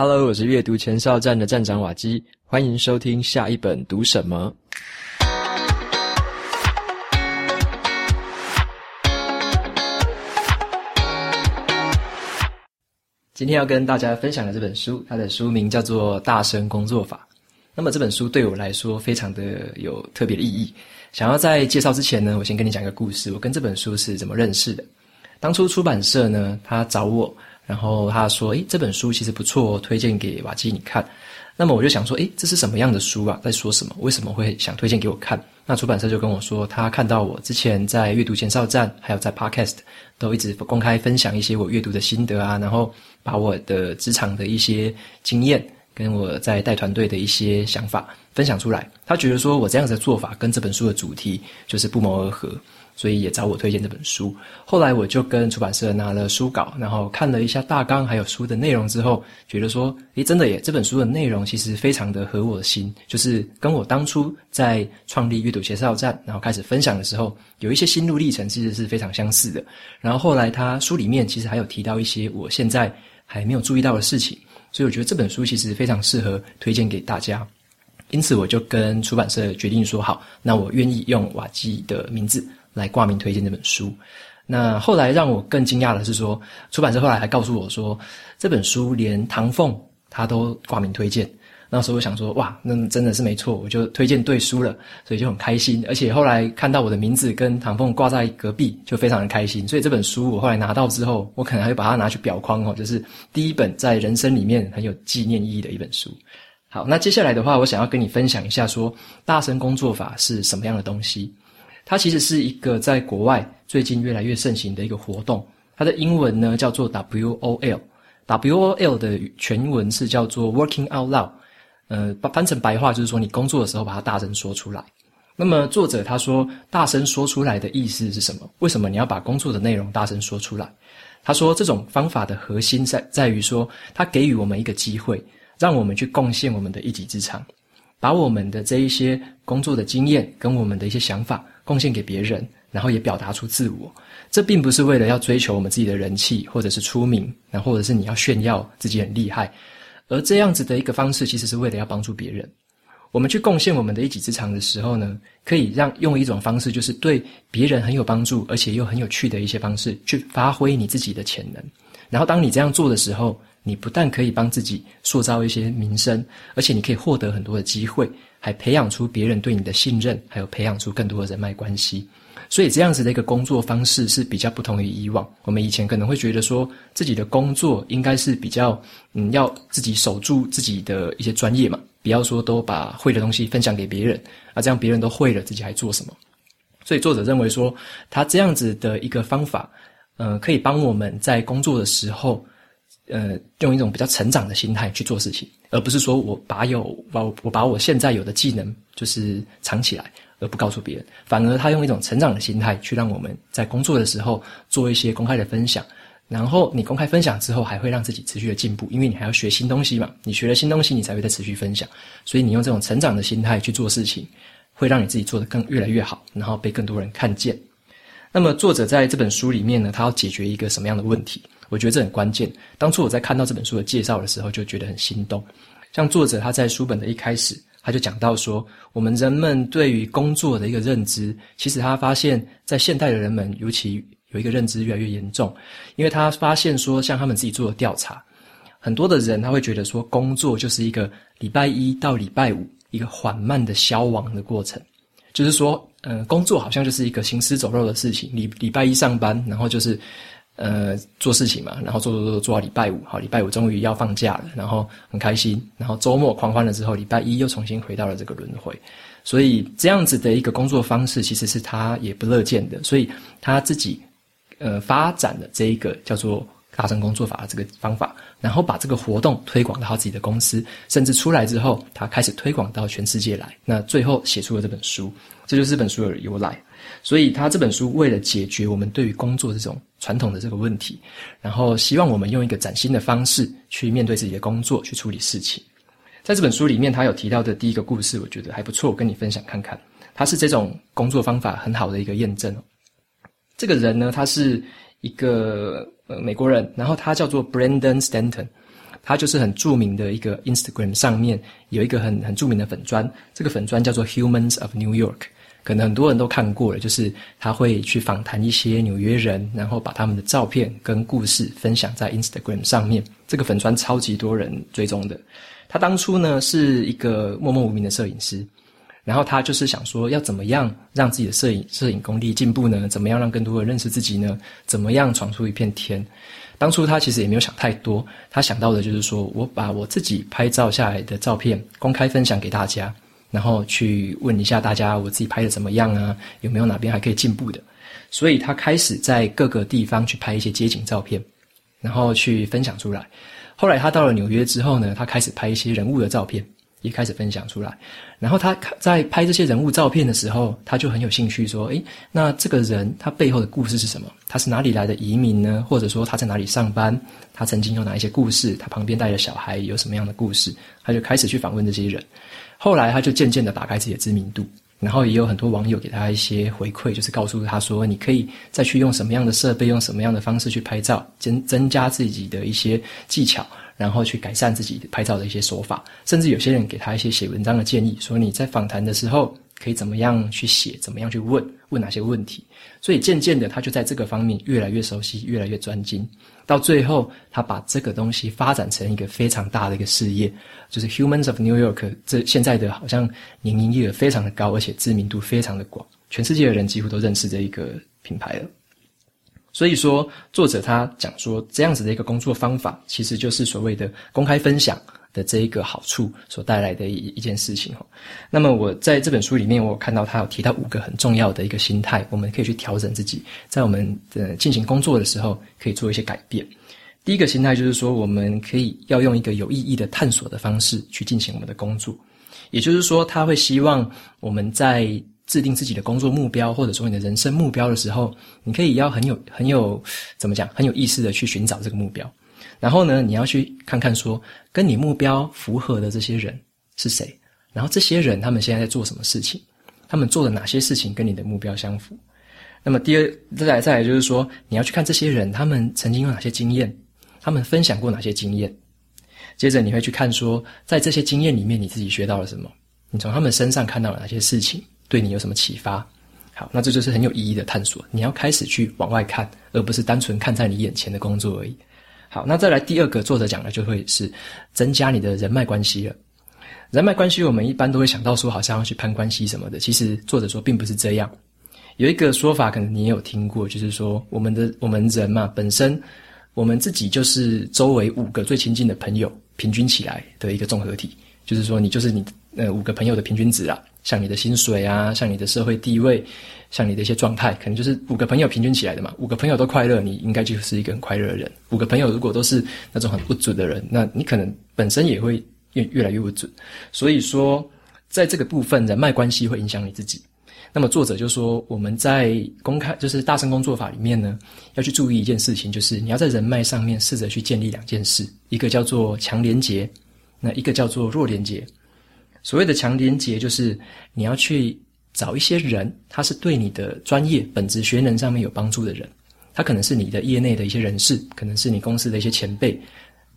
Hello，我是阅读前哨站的站长瓦基，欢迎收听下一本读什么。今天要跟大家分享的这本书，它的书名叫做《大声工作法》。那么这本书对我来说非常的有特别的意义。想要在介绍之前呢，我先跟你讲一个故事。我跟这本书是怎么认识的？当初出版社呢，他找我。然后他说：“诶，这本书其实不错，推荐给瓦基你看。”那么我就想说：“诶，这是什么样的书啊？在说什么？为什么会想推荐给我看？”那出版社就跟我说，他看到我之前在阅读前哨站，还有在 Podcast 都一直公开分享一些我阅读的心得啊，然后把我的职场的一些经验跟我在带团队的一些想法分享出来。他觉得说我这样子的做法跟这本书的主题就是不谋而合。所以也找我推荐这本书。后来我就跟出版社拿了书稿，然后看了一下大纲还有书的内容之后，觉得说，诶，真的耶，这本书的内容其实非常的合我的心，就是跟我当初在创立阅读前哨站，然后开始分享的时候，有一些心路历程，其实是非常相似的。然后后来他书里面其实还有提到一些我现在还没有注意到的事情，所以我觉得这本书其实非常适合推荐给大家。因此我就跟出版社决定说，好，那我愿意用瓦基的名字。来挂名推荐这本书。那后来让我更惊讶的是说，出版社后来还告诉我说，这本书连唐凤他都挂名推荐。那时候我想说，哇，那真的是没错，我就推荐对书了，所以就很开心。而且后来看到我的名字跟唐凤挂在隔壁，就非常的开心。所以这本书我后来拿到之后，我可能还会把它拿去裱框哦，就是第一本在人生里面很有纪念意义的一本书。好，那接下来的话，我想要跟你分享一下说，大声工作法是什么样的东西。它其实是一个在国外最近越来越盛行的一个活动。它的英文呢叫做 WOL，WOL 的全文是叫做 Working Out Loud。呃，翻成白话就是说，你工作的时候把它大声说出来。那么作者他说，大声说出来的意思是什么？为什么你要把工作的内容大声说出来？他说，这种方法的核心在在于说，它给予我们一个机会，让我们去贡献我们的一己之长，把我们的这一些工作的经验跟我们的一些想法。贡献给别人，然后也表达出自我。这并不是为了要追求我们自己的人气，或者是出名，那或者是你要炫耀自己很厉害。而这样子的一个方式，其实是为了要帮助别人。我们去贡献我们的一己之长的时候呢，可以让用一种方式，就是对别人很有帮助，而且又很有趣的一些方式，去发挥你自己的潜能。然后当你这样做的时候，你不但可以帮自己塑造一些名声，而且你可以获得很多的机会。还培养出别人对你的信任，还有培养出更多的人脉关系，所以这样子的一个工作方式是比较不同于以往。我们以前可能会觉得说，自己的工作应该是比较，嗯，要自己守住自己的一些专业嘛，不要说都把会的东西分享给别人，啊，这样别人都会了，自己还做什么？所以作者认为说，他这样子的一个方法，呃，可以帮我们在工作的时候。呃，用一种比较成长的心态去做事情，而不是说我把有把我我把我现在有的技能就是藏起来，而不告诉别人。反而他用一种成长的心态去让我们在工作的时候做一些公开的分享。然后你公开分享之后，还会让自己持续的进步，因为你还要学新东西嘛。你学了新东西，你才会再持续分享。所以你用这种成长的心态去做事情，会让你自己做得更越来越好，然后被更多人看见。那么作者在这本书里面呢，他要解决一个什么样的问题？我觉得这很关键。当初我在看到这本书的介绍的时候，就觉得很心动。像作者他在书本的一开始，他就讲到说，我们人们对于工作的一个认知，其实他发现，在现代的人们，尤其有一个认知越来越严重，因为他发现说，像他们自己做的调查，很多的人他会觉得说，工作就是一个礼拜一到礼拜五一个缓慢的消亡的过程，就是说，嗯、工作好像就是一个行尸走肉的事情，礼礼拜一上班，然后就是。呃，做事情嘛，然后做做做做到礼拜五，好，礼拜五终于要放假了，然后很开心，然后周末狂欢了之后，礼拜一又重新回到了这个轮回，所以这样子的一个工作方式，其实是他也不乐见的，所以他自己呃发展了这一个叫做大声工作法的这个方法，然后把这个活动推广到自己的公司，甚至出来之后，他开始推广到全世界来，那最后写出了这本书，这就是这本书的由来。所以他这本书为了解决我们对于工作这种传统的这个问题，然后希望我们用一个崭新的方式去面对自己的工作，去处理事情。在这本书里面，他有提到的第一个故事，我觉得还不错，我跟你分享看看。他是这种工作方法很好的一个验证。这个人呢，他是一个呃美国人，然后他叫做 Brandon Stanton。他就是很著名的一个 Instagram 上面有一个很很著名的粉砖，这个粉砖叫做 Humans of New York，可能很多人都看过了，就是他会去访谈一些纽约人，然后把他们的照片跟故事分享在 Instagram 上面。这个粉专超级多人追踪的。他当初呢是一个默默无名的摄影师。然后他就是想说，要怎么样让自己的摄影摄影功力进步呢？怎么样让更多人认识自己呢？怎么样闯出一片天？当初他其实也没有想太多，他想到的就是说，我把我自己拍照下来的照片公开分享给大家，然后去问一下大家，我自己拍的怎么样啊？有没有哪边还可以进步的？所以他开始在各个地方去拍一些街景照片，然后去分享出来。后来他到了纽约之后呢，他开始拍一些人物的照片。也开始分享出来，然后他在拍这些人物照片的时候，他就很有兴趣说：“诶，那这个人他背后的故事是什么？他是哪里来的移民呢？或者说他在哪里上班？他曾经有哪一些故事？他旁边带着小孩有什么样的故事？”他就开始去访问这些人。后来他就渐渐的打开自己的知名度，然后也有很多网友给他一些回馈，就是告诉他说：“你可以再去用什么样的设备，用什么样的方式去拍照，增增加自己的一些技巧。”然后去改善自己拍照的一些手法，甚至有些人给他一些写文章的建议，说你在访谈的时候可以怎么样去写，怎么样去问，问哪些问题。所以渐渐的，他就在这个方面越来越熟悉，越来越专精。到最后，他把这个东西发展成一个非常大的一个事业，就是 Humans of New York。这现在的好像年营业额非常的高，而且知名度非常的广，全世界的人几乎都认识这一个品牌了。所以说，作者他讲说，这样子的一个工作方法，其实就是所谓的公开分享的这一个好处所带来的一一件事情。那么我在这本书里面，我看到他有提到五个很重要的一个心态，我们可以去调整自己，在我们的进行工作的时候，可以做一些改变。第一个心态就是说，我们可以要用一个有意义的探索的方式去进行我们的工作，也就是说，他会希望我们在。制定自己的工作目标，或者说你的人生目标的时候，你可以要很有很有怎么讲，很有意识的去寻找这个目标。然后呢，你要去看看说，跟你目标符合的这些人是谁，然后这些人他们现在在做什么事情，他们做的哪些事情跟你的目标相符。那么第二，再来再来就是说，你要去看这些人他们曾经有哪些经验，他们分享过哪些经验。接着你会去看说，在这些经验里面你自己学到了什么，你从他们身上看到了哪些事情。对你有什么启发？好，那这就是很有意义的探索。你要开始去往外看，而不是单纯看在你眼前的工作而已。好，那再来第二个作者讲的就会是增加你的人脉关系了。人脉关系，我们一般都会想到说，好像要去攀关系什么的。其实作者说并不是这样。有一个说法，可能你也有听过，就是说我们的我们人嘛，本身我们自己就是周围五个最亲近的朋友平均起来的一个综合体。就是说，你就是你呃五个朋友的平均值啊。像你的薪水啊，像你的社会地位，像你的一些状态，可能就是五个朋友平均起来的嘛。五个朋友都快乐，你应该就是一个很快乐的人。五个朋友如果都是那种很不准的人，那你可能本身也会越越来越不准。所以说，在这个部分，人脉关系会影响你自己。那么作者就说，我们在公开就是大声工作法里面呢，要去注意一件事情，就是你要在人脉上面试着去建立两件事，一个叫做强连结，那一个叫做弱连结。所谓的强连结，就是你要去找一些人，他是对你的专业本职学能上面有帮助的人，他可能是你的业内的一些人士，可能是你公司的一些前辈，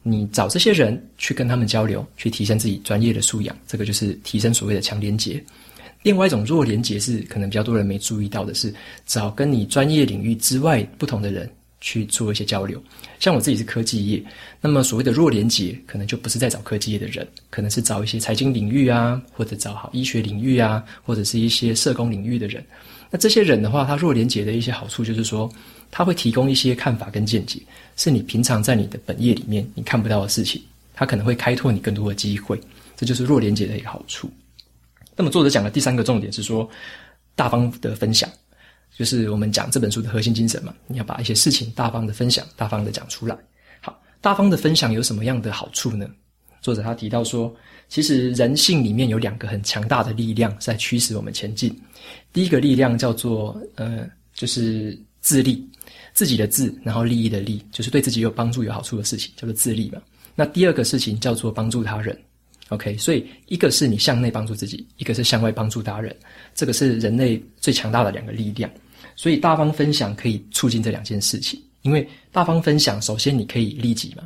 你找这些人去跟他们交流，去提升自己专业的素养，这个就是提升所谓的强连结。另外一种弱连结是可能比较多人没注意到的是，找跟你专业领域之外不同的人。去做一些交流，像我自己是科技业，那么所谓的弱连结，可能就不是在找科技业的人，可能是找一些财经领域啊，或者找好医学领域啊，或者是一些社工领域的人。那这些人的话，他弱连结的一些好处就是说，他会提供一些看法跟见解，是你平常在你的本业里面你看不到的事情，他可能会开拓你更多的机会，这就是弱连结的一个好处。那么作者讲的第三个重点是说，大方的分享。就是我们讲这本书的核心精神嘛，你要把一些事情大方的分享，大方的讲出来。好，大方的分享有什么样的好处呢？作者他提到说，其实人性里面有两个很强大的力量在驱使我们前进。第一个力量叫做呃，就是自利，自己的自，然后利益的利，就是对自己有帮助、有好处的事情叫做自利嘛。那第二个事情叫做帮助他人。OK，所以一个是你向内帮助自己，一个是向外帮助他人，这个是人类最强大的两个力量。所以大方分享可以促进这两件事情，因为大方分享，首先你可以利己嘛，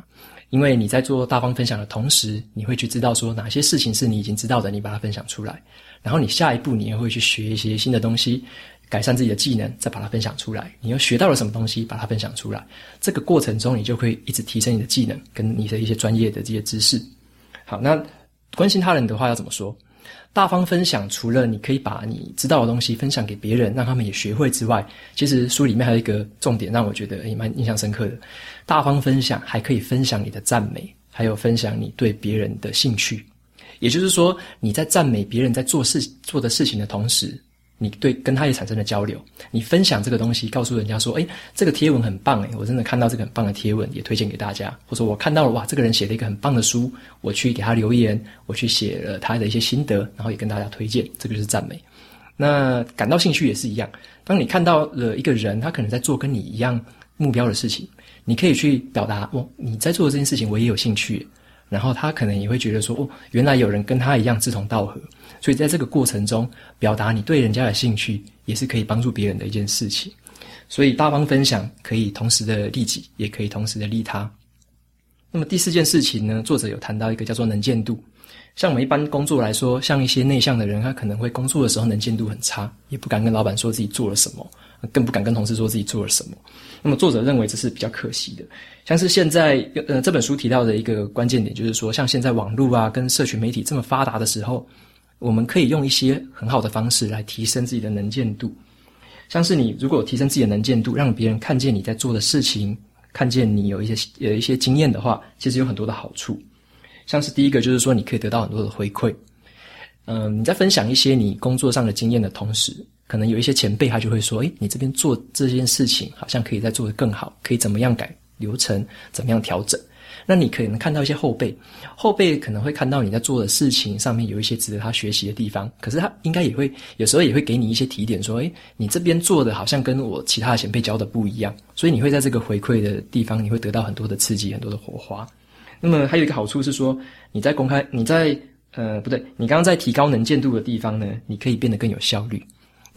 因为你在做大方分享的同时，你会去知道说哪些事情是你已经知道的，你把它分享出来，然后你下一步你也会去学一些新的东西，改善自己的技能，再把它分享出来。你又学到了什么东西，把它分享出来，这个过程中你就会一直提升你的技能跟你的一些专业的这些知识。好，那关心他人的话要怎么说？大方分享，除了你可以把你知道的东西分享给别人，让他们也学会之外，其实书里面还有一个重点，让我觉得也蛮印象深刻的。大方分享还可以分享你的赞美，还有分享你对别人的兴趣。也就是说，你在赞美别人在做事做的事情的同时。你对跟他也产生了交流，你分享这个东西，告诉人家说，诶，这个贴文很棒，诶，我真的看到这个很棒的贴文，也推荐给大家。或者我看到了，哇，这个人写了一个很棒的书，我去给他留言，我去写了他的一些心得，然后也跟大家推荐，这个就是赞美。那感到兴趣也是一样，当你看到了一个人，他可能在做跟你一样目标的事情，你可以去表达，哦，你在做的这件事情，我也有兴趣。然后他可能也会觉得说，哦，原来有人跟他一样志同道合，所以在这个过程中，表达你对人家的兴趣，也是可以帮助别人的一件事情。所以大方分享可以同时的利己，也可以同时的利他。那么第四件事情呢，作者有谈到一个叫做能见度。像我们一般工作来说，像一些内向的人，他可能会工作的时候能见度很差，也不敢跟老板说自己做了什么，更不敢跟同事说自己做了什么。那么作者认为这是比较可惜的。像是现在呃这本书提到的一个关键点，就是说像现在网络啊跟社群媒体这么发达的时候，我们可以用一些很好的方式来提升自己的能见度。像是你如果提升自己的能见度，让别人看见你在做的事情，看见你有一些有一些经验的话，其实有很多的好处。像是第一个就是说，你可以得到很多的回馈。嗯、你在分享一些你工作上的经验的同时，可能有一些前辈他就会说：“诶，你这边做这件事情好像可以再做得更好，可以怎么样改流程，怎么样调整。”那你可能看到一些后辈，后辈可能会看到你在做的事情上面有一些值得他学习的地方，可是他应该也会有时候也会给你一些提点，说：“诶，你这边做的好像跟我其他的前辈教的不一样。”所以你会在这个回馈的地方，你会得到很多的刺激，很多的火花。那么还有一个好处是说，你在公开，你在呃不对，你刚刚在提高能见度的地方呢，你可以变得更有效率。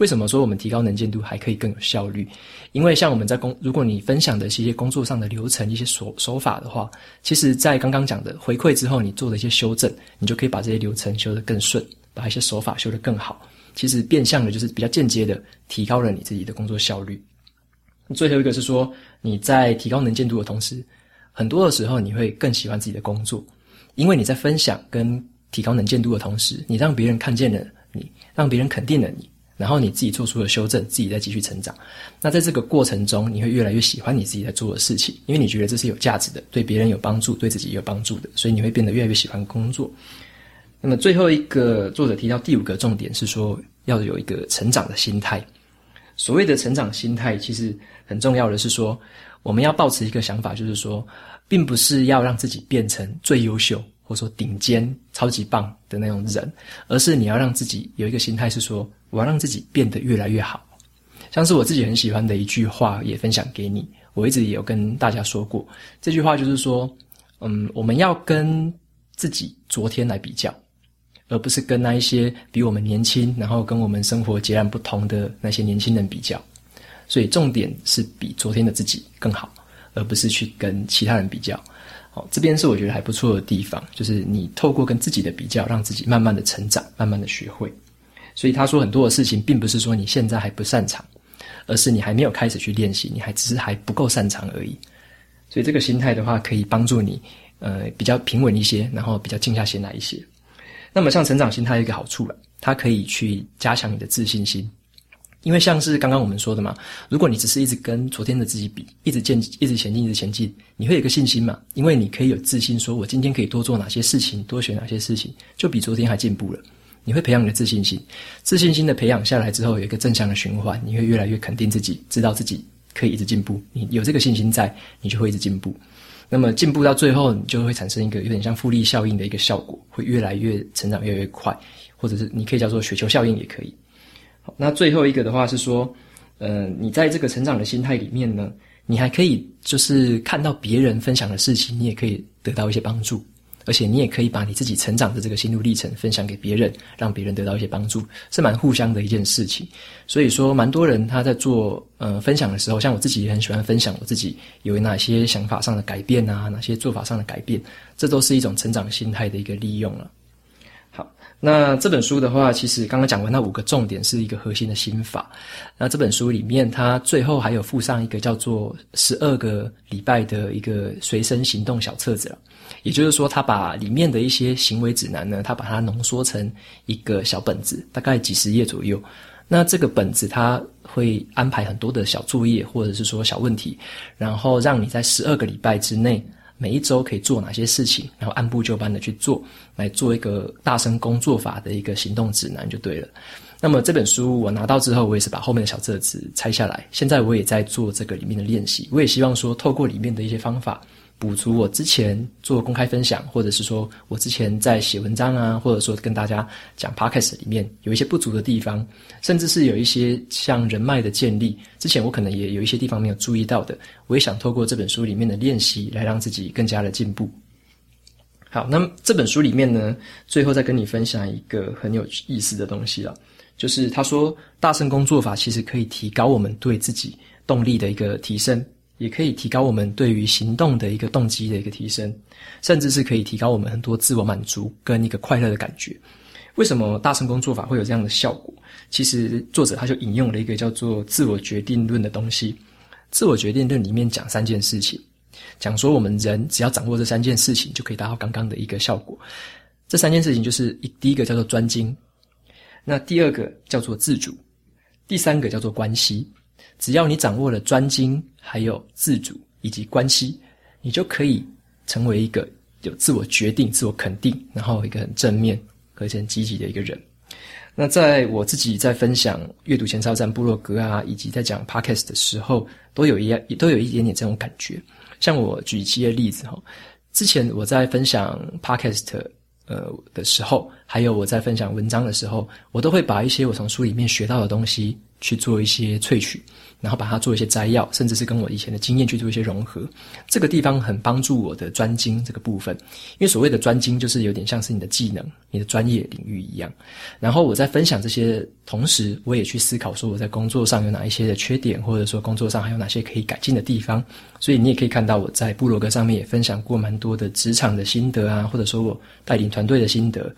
为什么说我们提高能见度还可以更有效率？因为像我们在工，如果你分享的是一些工作上的流程、一些手手法的话，其实，在刚刚讲的回馈之后，你做了一些修正，你就可以把这些流程修得更顺，把一些手法修得更好。其实变相的就是比较间接的提高了你自己的工作效率。最后一个是说，你在提高能见度的同时。很多的时候，你会更喜欢自己的工作，因为你在分享跟提高能见度的同时，你让别人看见了你，让别人肯定了你，然后你自己做出了修正，自己再继续成长。那在这个过程中，你会越来越喜欢你自己在做的事情，因为你觉得这是有价值的，对别人有帮助，对自己也有帮助的，所以你会变得越来越喜欢工作。那么最后一个作者提到第五个重点是说，要有一个成长的心态。所谓的成长心态，其实很重要的是说。我们要保持一个想法，就是说，并不是要让自己变成最优秀，或者说顶尖、超级棒的那种人，而是你要让自己有一个心态，是说，我要让自己变得越来越好。像是我自己很喜欢的一句话，也分享给你。我一直也有跟大家说过，这句话就是说，嗯，我们要跟自己昨天来比较，而不是跟那一些比我们年轻，然后跟我们生活截然不同的那些年轻人比较。所以重点是比昨天的自己更好，而不是去跟其他人比较。好，这边是我觉得还不错的地方，就是你透过跟自己的比较，让自己慢慢的成长，慢慢的学会。所以他说很多的事情，并不是说你现在还不擅长，而是你还没有开始去练习，你还只是还不够擅长而已。所以这个心态的话，可以帮助你，呃，比较平稳一些，然后比较静下心来一些。那么像成长心态一个好处了，它可以去加强你的自信心。因为像是刚刚我们说的嘛，如果你只是一直跟昨天的自己比，一直前一直前进，一直前进，你会有个信心嘛？因为你可以有自信，说我今天可以多做哪些事情，多学哪些事情，就比昨天还进步了。你会培养你的自信心，自信心的培养下来之后，有一个正向的循环，你会越来越肯定自己，知道自己可以一直进步。你有这个信心在，你就会一直进步。那么进步到最后，你就会产生一个有点像复利效应的一个效果，会越来越成长，越来越快，或者是你可以叫做雪球效应也可以。好那最后一个的话是说，呃，你在这个成长的心态里面呢，你还可以就是看到别人分享的事情，你也可以得到一些帮助。而且你也可以把你自己成长的这个心路历程分享给别人，让别人得到一些帮助，是蛮互相的一件事情。所以说，蛮多人他在做呃分享的时候，像我自己也很喜欢分享我自己有哪些想法上的改变啊，哪些做法上的改变，这都是一种成长心态的一个利用了。那这本书的话，其实刚刚讲完那五个重点是一个核心的心法。那这本书里面，它最后还有附上一个叫做十二个礼拜的一个随身行动小册子了。也就是说，它把里面的一些行为指南呢，它把它浓缩成一个小本子，大概几十页左右。那这个本子它会安排很多的小作业，或者是说小问题，然后让你在十二个礼拜之内。每一周可以做哪些事情，然后按部就班的去做，来做一个大声工作法的一个行动指南就对了。那么这本书我拿到之后，我也是把后面的小册子拆下来，现在我也在做这个里面的练习。我也希望说，透过里面的一些方法。补足我之前做公开分享，或者是说我之前在写文章啊，或者说跟大家讲 Podcast 里面有一些不足的地方，甚至是有一些像人脉的建立，之前我可能也有一些地方没有注意到的，我也想透过这本书里面的练习来让自己更加的进步。好，那么这本书里面呢，最后再跟你分享一个很有意思的东西了，就是他说大声工作法其实可以提高我们对自己动力的一个提升。也可以提高我们对于行动的一个动机的一个提升，甚至是可以提高我们很多自我满足跟一个快乐的感觉。为什么大声工作法会有这样的效果？其实作者他就引用了一个叫做自我决定论的东西。自我决定论里面讲三件事情，讲说我们人只要掌握这三件事情，就可以达到刚刚的一个效果。这三件事情就是一第一个叫做专精，那第二个叫做自主，第三个叫做关系。只要你掌握了专精，还有自主以及关系，你就可以成为一个有自我决定、自我肯定，然后一个很正面而且很积极的一个人。那在我自己在分享阅读前哨站部落格啊，以及在讲 Podcast 的时候，都有一样，都有一点点这种感觉。像我举一些例子哈，之前我在分享 Podcast 呃的时候，还有我在分享文章的时候，我都会把一些我从书里面学到的东西去做一些萃取。然后把它做一些摘要，甚至是跟我以前的经验去做一些融合，这个地方很帮助我的专精这个部分。因为所谓的专精，就是有点像是你的技能、你的专业领域一样。然后我在分享这些同时，我也去思考说我在工作上有哪一些的缺点，或者说工作上还有哪些可以改进的地方。所以你也可以看到我在部落格上面也分享过蛮多的职场的心得啊，或者说我带领团队的心得。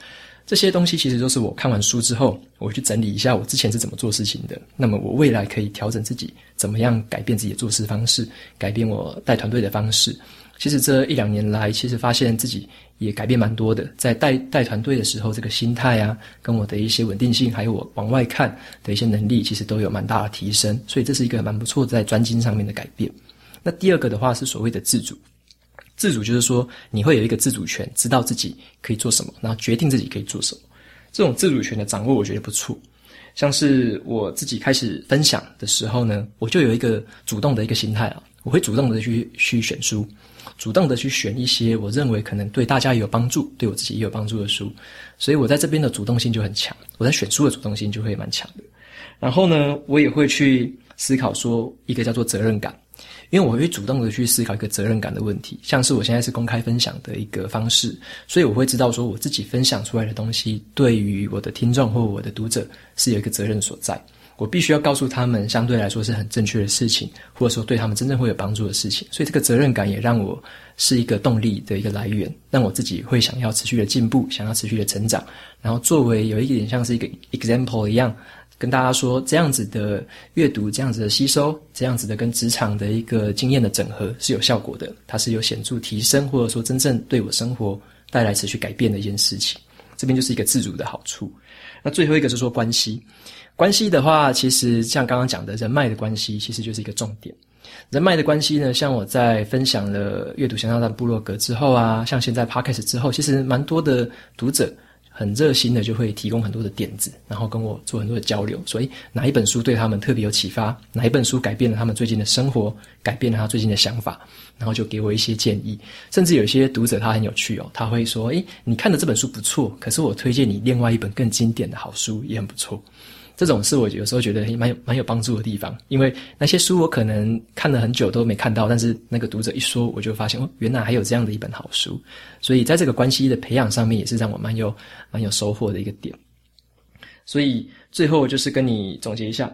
这些东西其实都是我看完书之后，我去整理一下我之前是怎么做事情的。那么我未来可以调整自己，怎么样改变自己的做事方式，改变我带团队的方式。其实这一两年来，其实发现自己也改变蛮多的。在带带团队的时候，这个心态啊，跟我的一些稳定性，还有我往外看的一些能力，其实都有蛮大的提升。所以这是一个蛮不错的在专精上面的改变。那第二个的话是所谓的自主。自主就是说，你会有一个自主权，知道自己可以做什么，然后决定自己可以做什么。这种自主权的掌握，我觉得不错。像是我自己开始分享的时候呢，我就有一个主动的一个心态啊，我会主动的去去选书，主动的去选一些我认为可能对大家也有帮助、对我自己也有帮助的书。所以我在这边的主动性就很强，我在选书的主动性就会蛮强的。然后呢，我也会去思考说，一个叫做责任感。因为我会主动的去思考一个责任感的问题，像是我现在是公开分享的一个方式，所以我会知道说我自己分享出来的东西，对于我的听众或我的读者是有一个责任所在，我必须要告诉他们相对来说是很正确的事情，或者说对他们真正会有帮助的事情，所以这个责任感也让我是一个动力的一个来源，让我自己会想要持续的进步，想要持续的成长，然后作为有一点像是一个 example 一样。跟大家说，这样子的阅读，这样子的吸收，这样子的跟职场的一个经验的整合是有效果的，它是有显著提升，或者说真正对我生活带来持续改变的一件事情。这边就是一个自主的好处。那最后一个是说关系，关系的话，其实像刚刚讲的人脉的关系，其实就是一个重点。人脉的关系呢，像我在分享了阅读前哨站部落格之后啊，像现在 Podcast 之后，其实蛮多的读者。很热心的就会提供很多的点子，然后跟我做很多的交流。所以哪一本书对他们特别有启发？哪一本书改变了他们最近的生活？改变了他最近的想法？然后就给我一些建议。甚至有些读者他很有趣哦，他会说：“诶，你看的这本书不错，可是我推荐你另外一本更经典的好书也很不错。”这种是我有时候觉得蛮有蛮有帮助的地方，因为那些书我可能看了很久都没看到，但是那个读者一说，我就发现哦，原来还有这样的一本好书。所以在这个关系的培养上面，也是让我蛮有蛮有收获的一个点。所以最后就是跟你总结一下，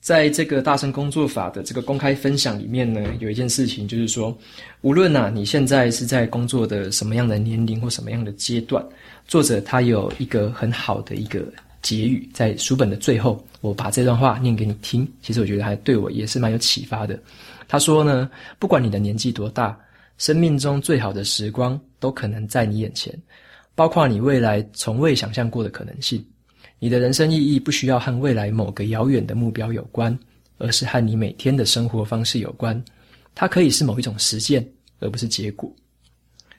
在这个大声工作法的这个公开分享里面呢，有一件事情就是说，无论啊你现在是在工作的什么样的年龄或什么样的阶段，作者他有一个很好的一个。结语在书本的最后，我把这段话念给你听。其实我觉得还对我也是蛮有启发的。他说呢，不管你的年纪多大，生命中最好的时光都可能在你眼前，包括你未来从未想象过的可能性。你的人生意义不需要和未来某个遥远的目标有关，而是和你每天的生活方式有关。它可以是某一种实践，而不是结果。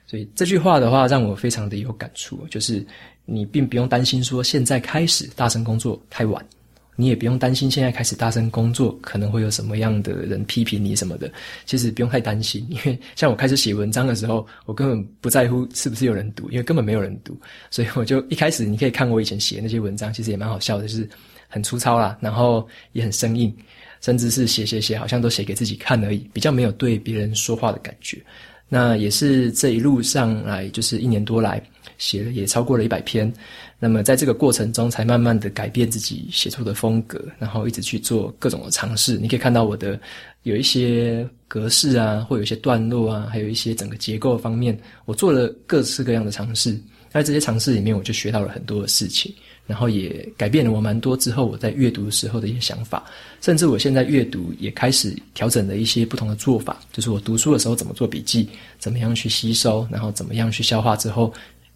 所以这句话的话，让我非常的有感触，就是。你并不用担心说现在开始大声工作太晚，你也不用担心现在开始大声工作可能会有什么样的人批评你什么的。其实不用太担心，因为像我开始写文章的时候，我根本不在乎是不是有人读，因为根本没有人读。所以我就一开始你可以看我以前写那些文章，其实也蛮好笑的，就是很粗糙啦，然后也很生硬，甚至是写写写，好像都写给自己看而已，比较没有对别人说话的感觉。那也是这一路上来，就是一年多来。写了也超过了一百篇，那么在这个过程中，才慢慢的改变自己写作的风格，然后一直去做各种的尝试。你可以看到我的有一些格式啊，或有一些段落啊，还有一些整个结构方面，我做了各式各样的尝试。在这些尝试里面，我就学到了很多的事情，然后也改变了我蛮多之后我在阅读的时候的一些想法，甚至我现在阅读也开始调整了一些不同的做法，就是我读书的时候怎么做笔记，怎么样去吸收，然后怎么样去消化之后。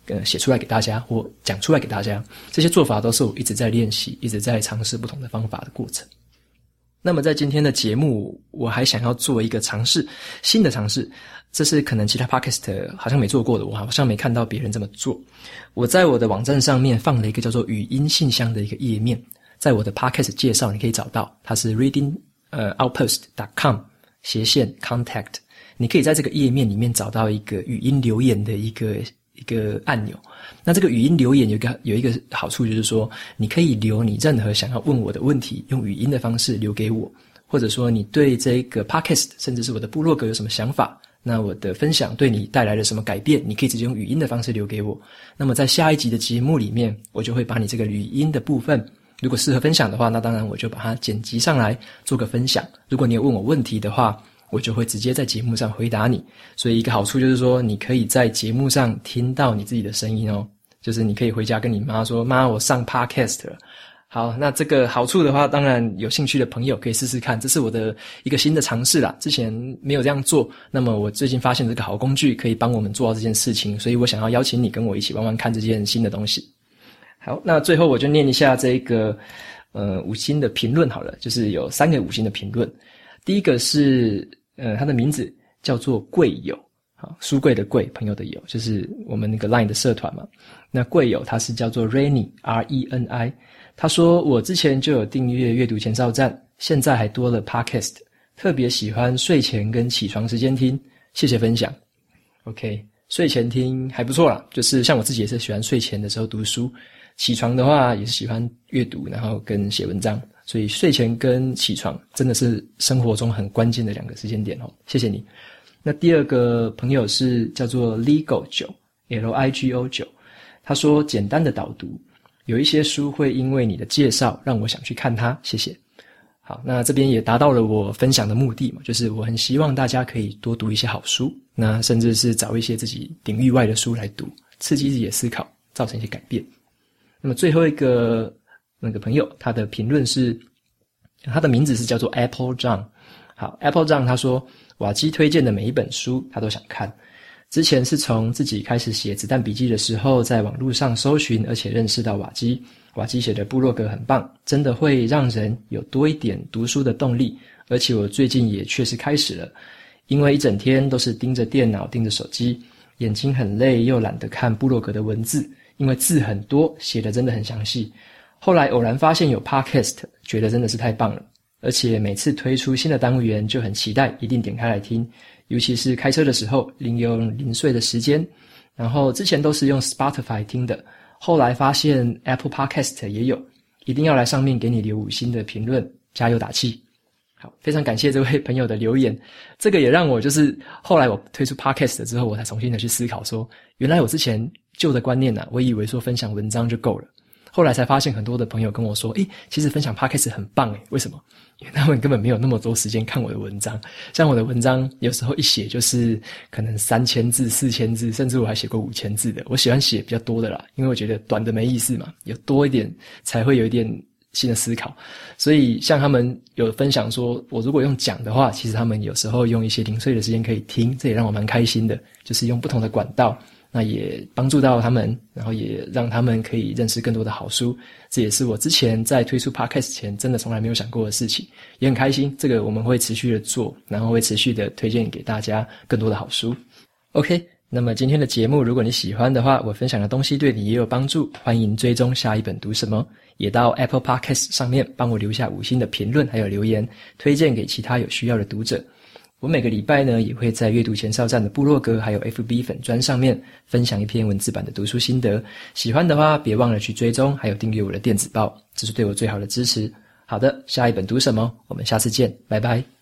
呃，写出来给大家或讲出来给大家，这些做法都是我一直在练习、一直在尝试不同的方法的过程。那么在今天的节目，我还想要做一个尝试，新的尝试，这是可能其他 podcast 好像没做过的，我好像没看到别人这么做。我在我的网站上面放了一个叫做语音信箱的一个页面，在我的 podcast 介绍你可以找到，它是 reading 呃 outpost.com 斜线 contact，你可以在这个页面里面找到一个语音留言的一个。一个按钮，那这个语音留言有个有一个好处，就是说你可以留你任何想要问我的问题，用语音的方式留给我，或者说你对这个 podcast 甚至是我的部落格有什么想法，那我的分享对你带来了什么改变，你可以直接用语音的方式留给我。那么在下一集的节目里面，我就会把你这个语音的部分，如果适合分享的话，那当然我就把它剪辑上来做个分享。如果你有问我问题的话，我就会直接在节目上回答你，所以一个好处就是说，你可以在节目上听到你自己的声音哦，就是你可以回家跟你妈说：“妈，我上 Podcast 了。”好，那这个好处的话，当然有兴趣的朋友可以试试看，这是我的一个新的尝试啦，之前没有这样做，那么我最近发现这个好工具可以帮我们做到这件事情，所以我想要邀请你跟我一起玩玩看这件新的东西。好，那最后我就念一下这个呃五星的评论好了，就是有三个五星的评论，第一个是。呃，他的名字叫做贵友，好，书柜的贵，朋友的友，就是我们那个 Line 的社团嘛。那贵友他是叫做 Rainy R E N I。他说我之前就有订阅阅读前哨站，现在还多了 Podcast，特别喜欢睡前跟起床时间听，谢谢分享。OK，睡前听还不错啦，就是像我自己也是喜欢睡前的时候读书，起床的话也是喜欢阅读，然后跟写文章。所以睡前跟起床真的是生活中很关键的两个时间点哦，谢谢你。那第二个朋友是叫做 Ligo 九 L I G O 九，他说简单的导读，有一些书会因为你的介绍让我想去看它，谢谢。好，那这边也达到了我分享的目的嘛，就是我很希望大家可以多读一些好书，那甚至是找一些自己领域外的书来读，刺激自己的思考，造成一些改变。那么最后一个。那个朋友，他的评论是，他的名字是叫做 Apple John。好，Apple John 他说，瓦基推荐的每一本书他都想看。之前是从自己开始写子弹笔记的时候，在网络上搜寻，而且认识到瓦基。瓦基写的部落格很棒，真的会让人有多一点读书的动力。而且我最近也确实开始了，因为一整天都是盯着电脑、盯着手机，眼睛很累，又懒得看部落格的文字，因为字很多，写的真的很详细。后来偶然发现有 Podcast，觉得真的是太棒了，而且每次推出新的单元就很期待，一定点开来听。尤其是开车的时候，利用零碎的时间。然后之前都是用 Spotify 听的，后来发现 Apple Podcast 也有，一定要来上面给你留五星的评论，加油打气。好，非常感谢这位朋友的留言，这个也让我就是后来我推出 Podcast 之后，我才重新的去思考说，原来我之前旧的观念呢、啊，我以为说分享文章就够了，后来才发现很多的朋友跟我说，诶，其实分享 Podcast 很棒诶，为什么？因为他们根本没有那么多时间看我的文章，像我的文章有时候一写就是可能三千字、四千字，甚至我还写过五千字的，我喜欢写比较多的啦，因为我觉得短的没意思嘛，有多一点才会有一点。新的思考，所以像他们有分享说，我如果用讲的话，其实他们有时候用一些零碎的时间可以听，这也让我蛮开心的。就是用不同的管道，那也帮助到他们，然后也让他们可以认识更多的好书。这也是我之前在推出 Podcast 前，真的从来没有想过的事情，也很开心。这个我们会持续的做，然后会持续的推荐给大家更多的好书。OK。那么今天的节目，如果你喜欢的话，我分享的东西对你也有帮助，欢迎追踪下一本读什么，也到 Apple Podcast 上面帮我留下五星的评论还有留言，推荐给其他有需要的读者。我每个礼拜呢，也会在阅读前哨站的部落格还有 FB 粉专上面分享一篇文字版的读书心得，喜欢的话别忘了去追踪，还有订阅我的电子报，这是对我最好的支持。好的，下一本读什么？我们下次见，拜拜。